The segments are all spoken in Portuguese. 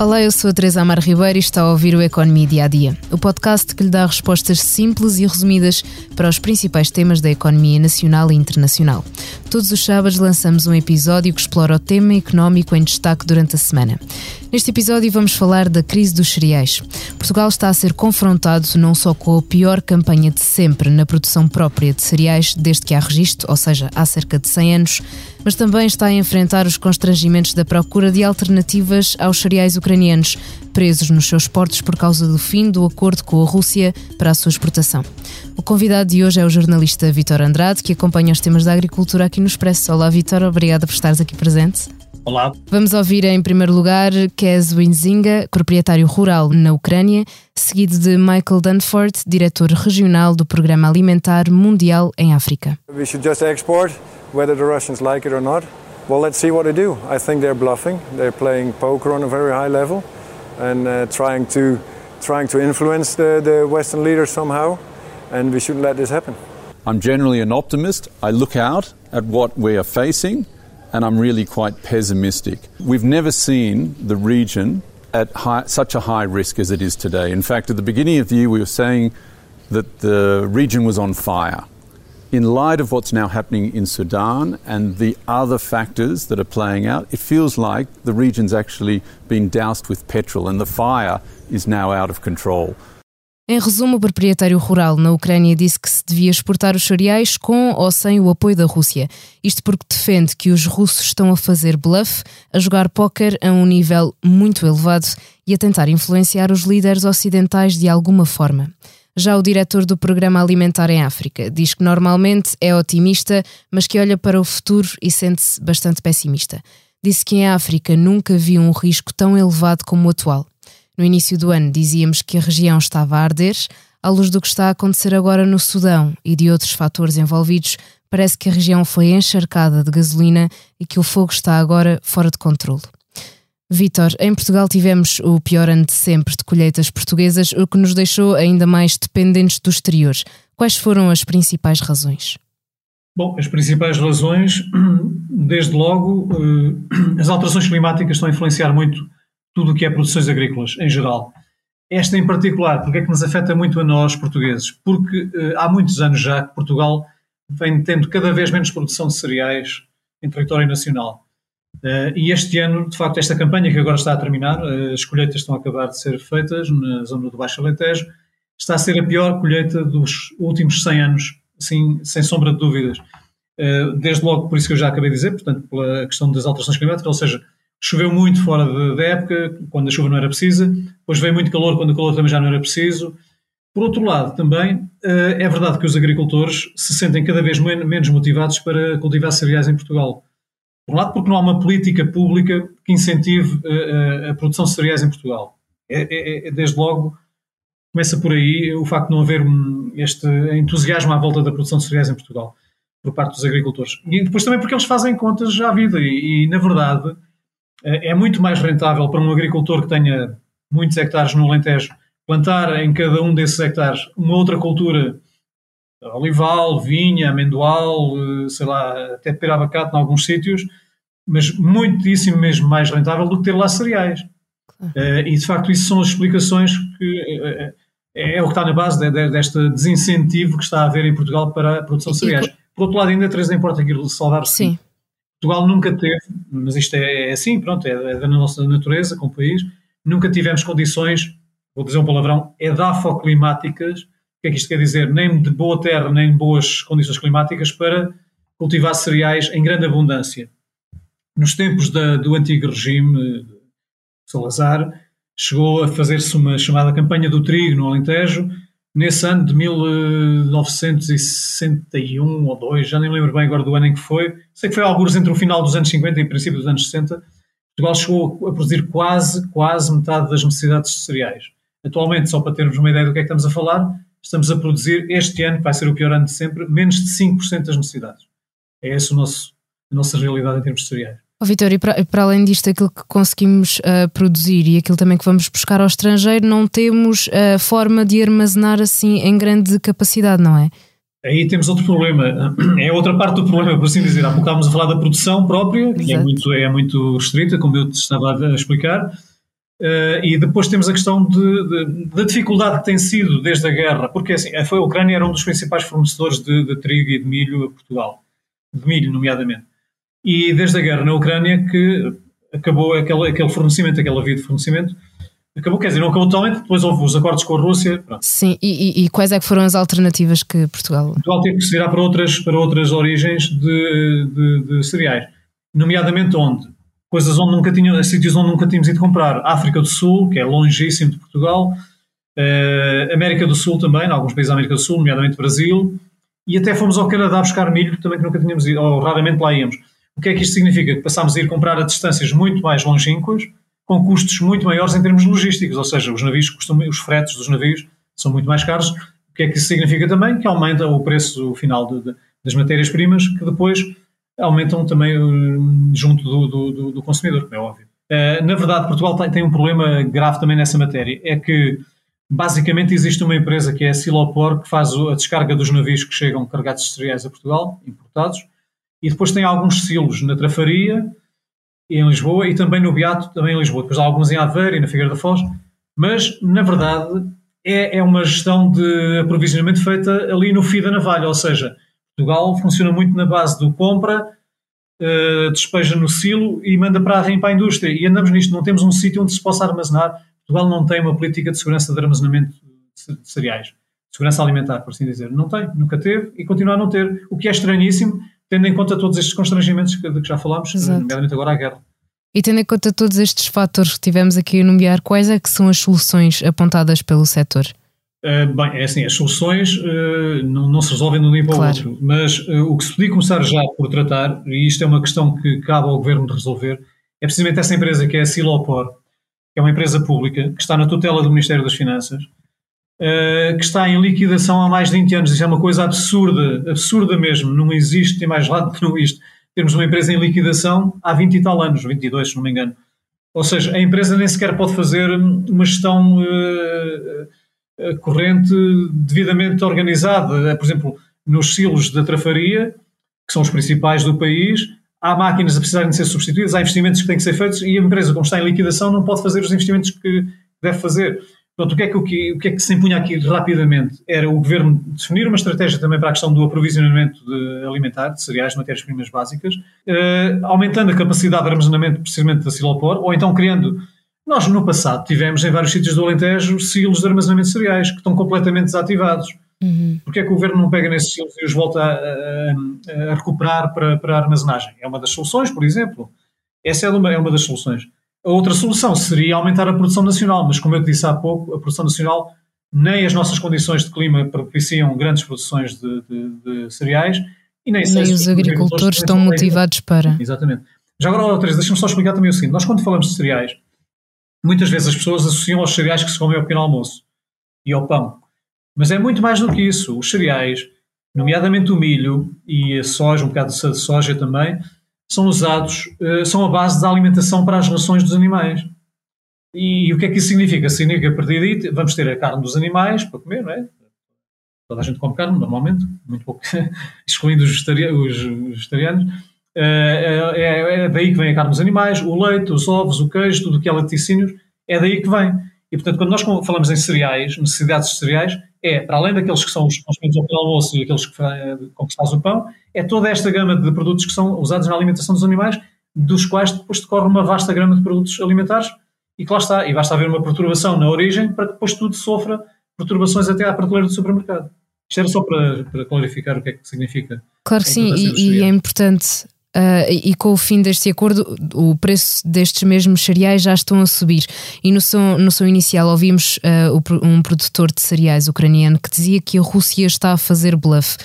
Olá, eu sou a Teresa Amar Ribeiro e está a ouvir o Economia Dia a Dia, o podcast que lhe dá respostas simples e resumidas para os principais temas da economia nacional e internacional. Todos os sábados lançamos um episódio que explora o tema económico em destaque durante a semana. Neste episódio vamos falar da crise dos cereais. Portugal está a ser confrontado não só com a pior campanha de sempre na produção própria de cereais desde que há registro, ou seja, há cerca de 100 anos, mas também está a enfrentar os constrangimentos da procura de alternativas aos cereais ucranianos, presos nos seus portos por causa do fim do acordo com a Rússia para a sua exportação. O convidado de hoje é o jornalista Vitor Andrade, que acompanha os temas da agricultura aqui no Expresso. Olá, Vitor, obrigada por estares aqui presente. Olá. Vamos ouvir em primeiro lugar Kez Winzinga, proprietário rural na Ucrânia, seguido de Michael Dunford, diretor regional do Programa Alimentar Mundial em África. We should just export, whether the Russians like it or not. Well, let's see what they do. I think they're bluffing. They're playing poker on a very high level and uh, trying to trying to influence the, the Western leaders somehow, and we shouldn't let this happen. I'm generally an optimist. I look out at what we are facing and I'm really quite pessimistic. We've never seen the region at high, such a high risk as it is today. In fact, at the beginning of the year, we were saying that the region was on fire. In light of what's now happening in Sudan and the other factors that are playing out, it feels like the region's actually been doused with petrol and the fire is now out of control. Em resumo, o proprietário rural na Ucrânia disse que se devia exportar os cereais com ou sem o apoio da Rússia. Isto porque defende que os russos estão a fazer bluff, a jogar póquer a um nível muito elevado e a tentar influenciar os líderes ocidentais de alguma forma. Já o diretor do Programa Alimentar em África diz que normalmente é otimista, mas que olha para o futuro e sente-se bastante pessimista. Disse que em África nunca viu um risco tão elevado como o atual. No início do ano dizíamos que a região estava a arder, à luz do que está a acontecer agora no Sudão e de outros fatores envolvidos, parece que a região foi encharcada de gasolina e que o fogo está agora fora de controle. Vítor, em Portugal tivemos o pior ano de sempre de colheitas portuguesas, o que nos deixou ainda mais dependentes do exterior. Quais foram as principais razões? Bom, as principais razões, desde logo, eh, as alterações climáticas estão a influenciar muito tudo o que é produções agrícolas em geral. Esta em particular, porque é que nos afeta muito a nós portugueses? Porque uh, há muitos anos já que Portugal vem tendo cada vez menos produção de cereais em território nacional. Uh, e este ano, de facto, esta campanha que agora está a terminar, uh, as colheitas estão a acabar de ser feitas na zona do Baixo Alentejo, está a ser a pior colheita dos últimos 100 anos, assim, sem sombra de dúvidas. desde logo, por isso que eu já acabei de dizer, portanto, pela questão das alterações climáticas, ou seja, Choveu muito fora da época, quando a chuva não era precisa, depois veio muito calor, quando o calor também já não era preciso. Por outro lado, também eh, é verdade que os agricultores se sentem cada vez menos motivados para cultivar cereais em Portugal. Por um lado, porque não há uma política pública que incentive a, eh, a, produção de cereais em Portugal. É, é, é, desde logo, começa por aí o facto de não haver este entusiasmo à volta da produção de cereais em Portugal, por parte dos agricultores. E depois também porque eles fazem contas à vida e, e na verdade, é, é muito mais rentável para um agricultor que tenha muitos hectares no Alentejo plantar em cada um desses hectares uma outra cultura, olival, vinha, amendoal, eh, sei lá, até perabacate em alguns sítios, mas muitíssimo mesmo mais rentável do que ter lá cereais. Uh, e de facto isso são as explicações que uh, é, é, o que está na base de, de, deste desincentivo que está a haver em Portugal para a produção de cereais. Por outro lado, ainda Teresa importa aquilo de saudar Sim. Portugal nunca teve, mas isto é, é assim, pronto, é, é, da nossa natureza como país, nunca tivemos condições, vou dizer um palavrão, edafoclimáticas, o que é que isto quer dizer? Nem de boa terra, nem de boas condições climáticas para cultivar cereais em grande abundância. Nos tempos da, do antigo regime, Salazar, chegou a fazer-se uma chamada campanha do trigo no Alentejo, nesse ano de 1961 ou 2, já nem lembro bem agora do ano em que foi, sei que foi alguns entre o final dos anos 50 e o princípio dos anos 60, Portugal chegou a produzir quase, quase metade das necessidades de cereais. Atualmente, só para termos uma ideia do que é que estamos a falar, estamos a produzir este ano, que vai ser o pior ano de sempre, menos de 5% das necessidades. É essa a nossa realidade em termos de cereais. Oh, Vitor, e para, para, além disto, aquilo que conseguimos uh, produzir e aquilo também que vamos buscar ao estrangeiro, não temos a uh, forma de armazenar assim em grande capacidade, não é? Aí temos outro problema, é outra parte do problema, por assim dizer. Há pouco estávamos a falar da produção própria, que é muito, é muito restrita, como eu te estava a explicar, Uh, e depois temos a questão da dificuldade que tem sido desde a guerra, porque assim, foi, a Ucrânia era um dos principais fornecedores de, de, trigo e de milho a Portugal, de milho, nomeadamente. E desde a guerra na Ucrânia que acabou aquele, aquele fornecimento, aquela via de fornecimento, acabou, quer dizer, não acabou totalmente, depois houve os acordos com a Rússia. Pronto. Sim, e, e, quais é que foram as alternativas que Portugal... Portugal teve que se virar para outras, para outras origens de, de, de cereais, nomeadamente onde? coisas onde nunca tinham, sítios onde nunca tínhamos ido comprar. África do Sul, que é longíssimo de Portugal, uh, América do Sul também, em alguns países da América do Sul, nomeadamente Brasil, e até fomos ao Canadá buscar milho, também que nunca tínhamos ido, ou raramente lá íamos. O que é que isto significa? Que passámos a ir comprar a distâncias muito mais longínquas, com custos muito maiores em termos logísticos, ou seja, os navios os fretes dos navios são muito mais caros. O que é que isso significa também? Que aumenta o preço final de, de, das matérias-primas, que depois aumentam também eh, junto do, do, do consumidor, como é óbvio. Uh, na verdade, Portugal tem, tem, um problema grave também nessa matéria, é que basicamente existe uma empresa que é a Silopor, que faz a descarga dos navios que chegam carregados de cereais a Portugal, importados, e depois tem alguns silos na Trafaria, em Lisboa, e também no Beato, também em Lisboa. Depois há alguns em Aveiro e na Figueira da Foz, mas, na verdade, é, é uma gestão de aprovisionamento feita ali no fio da navalha, ou seja, Portugal funciona muito na base do compra, uh, despeja no silo e manda para a, para a indústria. E andamos nisto, não temos um sítio onde se possa armazenar. Portugal não tem uma política de segurança de armazenamento de cereais, segurança alimentar, por assim dizer. Não tem, nunca teve e continua a não ter, o que é estranhíssimo, tendo em conta todos estes constrangimentos de que já falámos, Exato. nomeadamente agora a guerra. E tendo em conta todos estes fatores que tivemos aqui a nomear, quais é que são as soluções apontadas pelo setor? Uh, bem, é assim, as soluções uh, não, não, se resolvem de um dia para o claro. outro, mas uh, o que se podia começar já por tratar, e isto é uma questão que cabe ao Governo de resolver, é precisamente essa empresa que é a Silopor, que é uma empresa pública, que está na tutela do Ministério das Finanças, que está em liquidação há mais de 20 anos. Isso é uma coisa absurda, absurda mesmo, não existe, tem mais lado que não isto. Temos uma empresa em liquidação há 20 e tal anos, 22 se não me engano. Ou seja, a empresa nem sequer pode fazer uma gestão eh, corrente devidamente organizada. Por exemplo, nos silos da trafaria, que são os principais do país, há máquinas a precisarem de ser substituídas, há investimentos que têm que ser feitos e a empresa, como está em liquidação, não pode fazer os investimentos que deve fazer. Portanto, o que, é que, o, que, o que é que se impunha aqui rapidamente era o governo definir uma estratégia também para a questão do aprovisionamento de alimentar, de cereais, de matérias-primas básicas, eh, aumentando a capacidade de armazenamento precisamente da Silopor, ou então criando nós, no passado, tivemos em vários sítios do Alentejo silos de armazenamento de cereais que estão completamente desativados. Uhum. Porque é que o governo não pega nesses silos e os volta a, a, a recuperar para, para a armazenagem? É uma das soluções, por exemplo. Essa é uma, é uma das soluções. A outra solução seria aumentar a produção nacional, mas como eu disse há pouco, a produção nacional nem as nossas condições de clima propiciam grandes produções de, de, de cereais e nem, nem os agricultores estão motivados para. Exatamente. Já agora, Teresa, deixa-me só explicar também o seguinte: nós, quando falamos de cereais, muitas vezes as pessoas associam aos cereais que se comem ao pequeno almoço e ao pão. Mas é muito mais do que isso. Os cereais, nomeadamente o milho e a soja, um bocado de soja também, são usados, eh, são a base da alimentação para as rações dos animais. E, o que é que isso significa? Significa a partir vamos ter a carne dos animais para comer, não é? Toda a gente come carne, normalmente, muito pouco, excluindo os, vegetarianos. Eh, é, é, é, daí que vem a carne dos animais, o leite, os ovos, o queijo, tudo o que é laticínios, é daí que vem. E, portanto, quando nós falamos em cereais, necessidades de cereais, é, para além daqueles que são os consumidos ao pequeno almoço e aqueles que, com que se faz o pão, é toda esta gama de produtos que são usados na alimentação dos animais, dos quais depois decorre uma vasta gama de produtos alimentares, e que lá está. E basta haver uma perturbação na origem para que depois tudo sofra perturbações até à prateleira do supermercado. Isto era só para, para clarificar o que é que significa. Claro que sim, e, e é importante Uh, e com o fim deste acordo, o preço destes mesmos cereais já estão a subir. E no som, no som inicial ouvimos uh, um produtor de cereais ucraniano que dizia que a Rússia está a fazer bluff.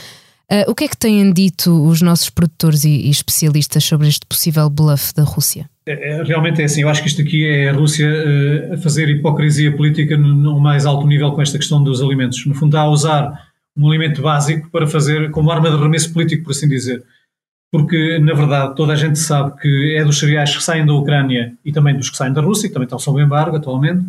Uh, o que é que têm dito os nossos produtores e, e especialistas sobre este possível bluff da Rússia? É, é, realmente é assim, eu acho que isto aqui é a Rússia a fazer hipocrisia política no, no mais alto nível com esta questão dos alimentos. No fundo, está a usar um alimento básico para fazer como arma de arremesso político, por assim dizer porque na verdade toda a gente sabe que é dos cereais que saem da Ucrânia e também dos que saem da Rússia, que também estão sob embargo atualmente,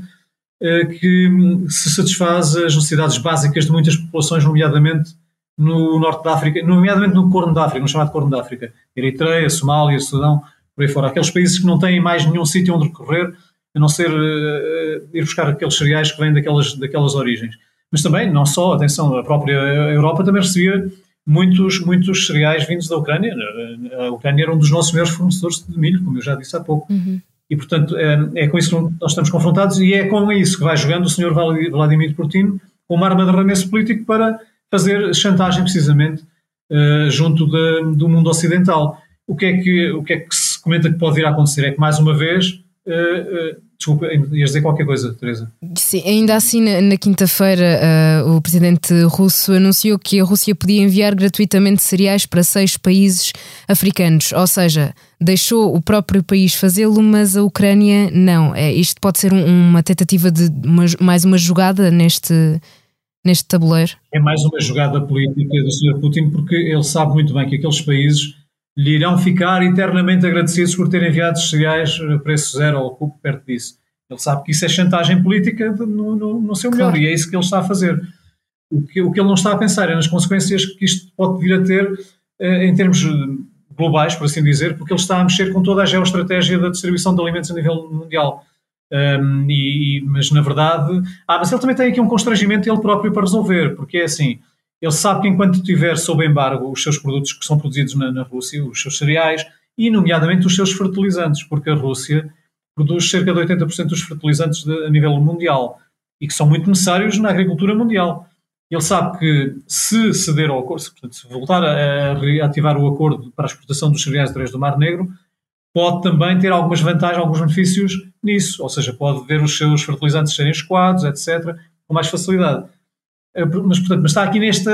eh, que se satisfaz as necessidades básicas de muitas populações, nomeadamente no norte da África, nomeadamente no Corno da África, no chamado Corno da África, Eritreia, Somália, Sudão, por aí fora, aqueles países que não têm mais nenhum sítio onde recorrer a não ser uh, ir buscar aqueles cereais que vêm daquelas, daquelas origens. Mas também, não só, atenção, a própria Europa também recebia muitos, muitos cereais vindos da Ucrânia. A Ucrânia era um dos nossos maiores fornecedores de milho, como eu já disse há pouco. Uhum. E, portanto, é, é, com isso que nós estamos confrontados e é com isso que vai jogando o senhor Vladimir Putin com uma arma de arremesso político para fazer chantagem, precisamente, uh, junto de, do mundo ocidental. O que, é que, o que é que se comenta que pode vir a acontecer? É que, mais uma vez, uh, uh, Desculpa, ias dizer qualquer coisa, Teresa. Sim, ainda assim, na, na quinta-feira, uh, o presidente russo anunciou que a Rússia podia enviar gratuitamente cereais para seis países africanos, ou seja, deixou o próprio país fazê-lo, mas a Ucrânia não. É, isto pode ser um, uma tentativa de uma, mais uma jogada neste, neste tabuleiro? É mais uma jogada política do Sr. Putin, porque ele sabe muito bem que aqueles países lhe irão ficar eternamente agradecidos por terem enviado cereais a preço zero ou pouco perto disso. Ele sabe que isso é chantagem política no, no, no seu melhor claro. e é isso que ele está a fazer. O que, o que ele não está a pensar é nas consequências que isto pode vir a ter eh, em termos globais, por assim dizer, porque ele está a mexer com toda a geoestratégia da distribuição de alimentos a nível mundial. Um, e, mas na verdade, ah, mas ele também tem aqui um constrangimento ele próprio para resolver, porque é assim, ele sabe que enquanto tiver sob embargo os seus produtos que são produzidos na, na Rússia, os seus cereais, e nomeadamente os seus fertilizantes, porque a Rússia produz cerca de 80% dos fertilizantes de, a nível mundial e que são muito necessários na agricultura mundial. Ele sabe que se ceder ao acordo, portanto, se voltar a, reativar o acordo para a exportação dos cereais através do Mar Negro, pode também ter algumas vantagens, alguns benefícios nisso, ou seja, pode ver os seus fertilizantes serem escoados, etc., com mais facilidade. Eh, mas, portanto, mas está aqui neste,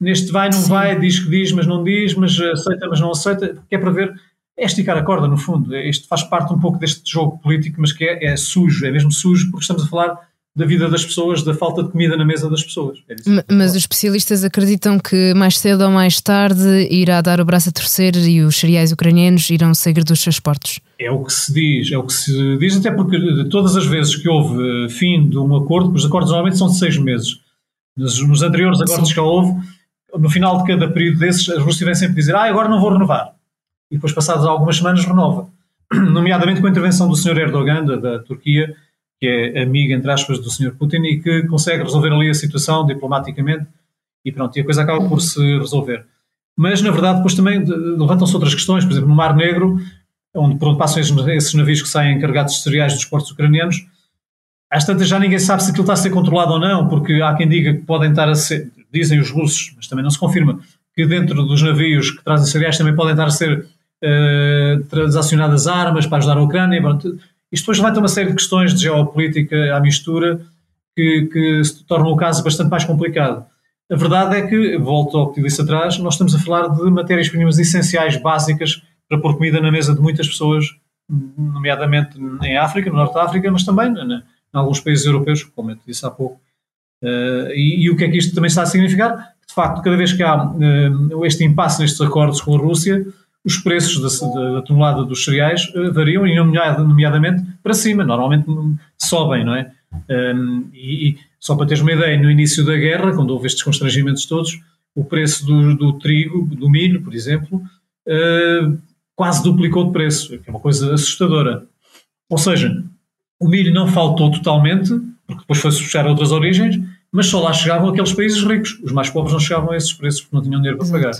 neste vai, não Sim. vai, diz que diz, mas não diz, mas aceita, mas não aceita, que é para ver, é esticar a corda, no fundo. Isto faz parte um pouco deste jogo político, mas que é, é sujo, é mesmo sujo, porque estamos a falar da vida das pessoas, da falta de comida na mesa das pessoas. É mas os especialistas acreditam que mais cedo ou mais tarde irá dar o braço a torcer e os cereais ucranianos irão sair dos seus portos. É o que se diz, é o que se diz, até porque todas as vezes que houve fim de um acordo, os acordos normalmente são de seis meses. Nos, nos anteriores acordos Sim. que houve, no final de cada período desses, a Rússia vem sempre dizer: Ah, agora não vou renovar. E depois, passadas algumas semanas, renova. Nomeadamente com a intervenção do Sr. Erdogan, da, da Turquia, que é amiga, entre aspas, do Sr. Putin e que consegue resolver ali a situação diplomaticamente e pronto, e a coisa acaba por se resolver. Mas, na verdade, depois também levantam-se outras questões, por exemplo, no Mar Negro, onde por onde passam esses navios que saem carregados de cereais dos portos ucranianos, às tantas já ninguém sabe se aquilo está a ser controlado ou não, porque há quem diga que podem estar a ser, dizem os russos, mas também não se confirma, que dentro dos navios que trazem cereais também podem estar a ser uh, transacionadas armas para ajudar a Ucrânia. Isto depois levanta uma série de questões de geopolítica à mistura que, que se tornam o caso bastante mais complicado. A verdade é que, volto ao que disse atrás, nós estamos a falar de matérias-primas essenciais, básicas, para pôr comida na mesa de muitas pessoas, nomeadamente em África, no Norte da África, mas também na, em alguns países europeus, como eu disse há pouco. Uh, e, e, o que é que isto também está a significar? De facto, cada vez que há uh, este impasse nestes acordos com a Rússia, os preços da, da tonelada dos cereais uh, variam, e nomeadamente para cima, normalmente sobem, não é? Um, e, e, só para teres uma ideia, no início da guerra, quando houve estes constrangimentos todos, o preço do, do trigo, do milho, por exemplo, quase duplicou de preço, que é uma coisa assustadora. Ou seja, o milho não faltou totalmente, porque depois foi-se a outras origens, mas só lá chegavam aqueles países ricos. Os mais pobres não chegavam a esses preços porque não tinham dinheiro para pagar.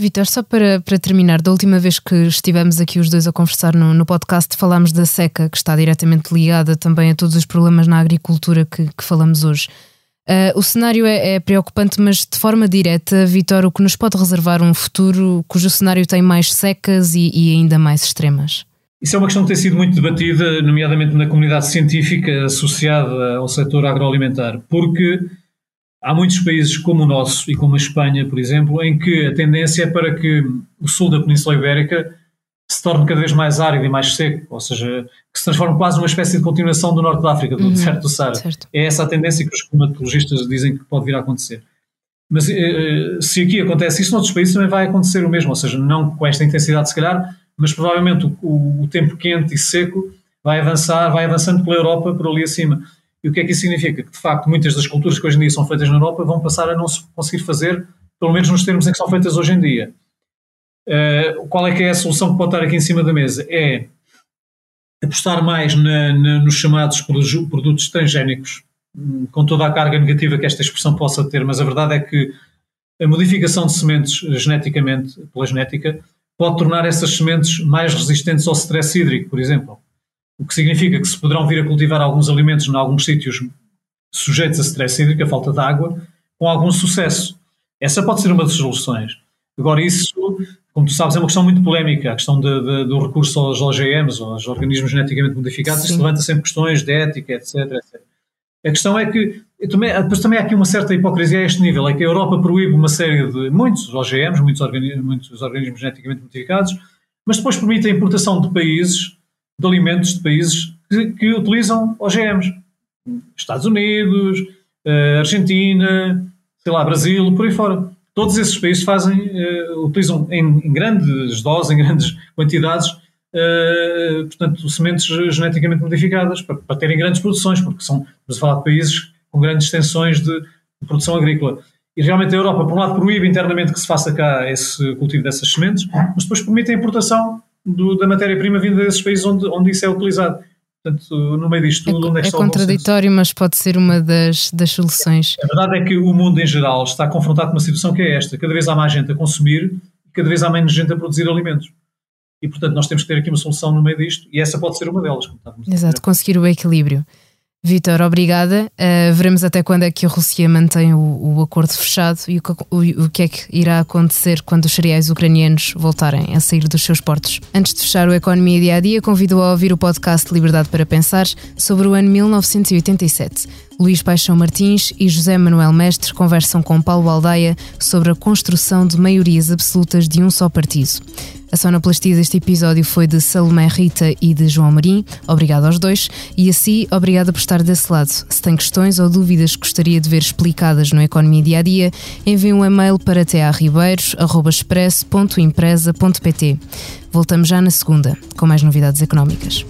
Vitor, só para, para terminar, da última vez que estivemos aqui os dois a conversar no, no podcast, falámos da seca, que está diretamente ligada também a todos os problemas na agricultura que, que falamos hoje. Uh, o cenário é, é, preocupante, mas de forma direta, Vitor, o que nos pode reservar um futuro cujo cenário tem mais secas e, e ainda mais extremas? Isso é uma questão que tem sido muito debatida, nomeadamente na comunidade científica associada ao setor agroalimentar, porque há muitos países como o nosso e como a Espanha, por exemplo, em que a tendência é para que o sul da Península Ibérica se torne cada vez mais árido e mais seco, ou seja, que se transforme quase numa espécie de continuação do norte da África, do uhum, deserto do Saara. É essa a tendência que os climatologistas dizem que pode vir a acontecer. Mas eh, eh, se aqui acontece isso, noutros países também vai acontecer o mesmo, ou seja, não com esta intensidade se calhar, mas provavelmente o, o, tempo quente e seco vai avançar, vai avançando pela Europa por ali acima. E o que é que isso significa? Que, de facto, muitas das culturas que hoje em dia são feitas na Europa vão passar a não se conseguir fazer, pelo menos nos termos em que são feitas hoje em dia. Uh, qual é que é a solução que pode estar aqui em cima da mesa? É apostar mais na, na, nos chamados produtos transgénicos, hum, com toda a carga negativa que esta expressão possa ter, mas a verdade é que a modificação de sementes geneticamente, pela genética, pode tornar essas sementes mais resistentes ao stress hídrico, por exemplo. O que significa que se poderão vir a cultivar alguns alimentos em alguns sítios sujeitos a stress hídrico, a falta de água, com algum sucesso. Essa pode ser uma das soluções. Agora, isso, como tu sabes, é uma questão muito polémica, a questão de, de, do recurso aos OGMs, aos organismos geneticamente modificados, Sim. isso levanta sempre questões de ética, etc, etc. A questão é que também, depois também há aqui uma certa hipocrisia a este nível, é que a Europa proíbe uma série de muitos OGMs, muitos organismos, muitos organismos geneticamente modificados, mas depois permite a importação de países, de alimentos de países que, que utilizam OGMs. Estados Unidos, uh, Argentina, sei lá, Brasil, por aí fora. Todos esses países fazem, uh, utilizam em, em, grandes doses, em grandes quantidades, portanto, sementes geneticamente modificadas para, para, terem grandes produções, porque são, estamos a falar de países com grandes extensões de, de, produção agrícola. E realmente a Europa, por um lado, proíbe internamente que se faça cá esse cultivo dessas sementes, mas depois permite a importação do, da matéria-prima vinda desses países onde, onde isso é utilizado. Portanto, no meio disto tudo, é, onde é que É contraditório, mas pode ser uma das, das soluções. A verdade é que o mundo em geral está confrontado com uma situação que é esta: cada vez há mais gente a consumir e cada vez há menos gente a produzir alimentos. E, portanto, nós temos que ter aqui uma solução no meio disto e essa pode ser uma delas. Exato, conseguir o equilíbrio. Vitor, obrigada. Uh, veremos até quando é que a Rússia mantém o, o acordo fechado e o que, o, o que, é que irá acontecer quando os cereais ucranianos voltarem a sair dos seus portos. Antes de fechar o Economia Dia a Dia, convido a ouvir o podcast Liberdade para Pensar sobre o ano 1987. Luís Paixão Martins e José Manuel Mestre conversam com Paulo Aldeia sobre a construção de maiorias absolutas de um só partido. A sonoplastia deste episódio foi de Salomé Rita e de João Marim. Obrigado aos dois. E assim, obrigada por estar desse lado. Se tem questões ou dúvidas que gostaria de ver explicadas no Economia Dia a Dia, envie um e-mail para tearribeiros.express.empresa.pt. Voltamos já na segunda, com mais novidades económicas.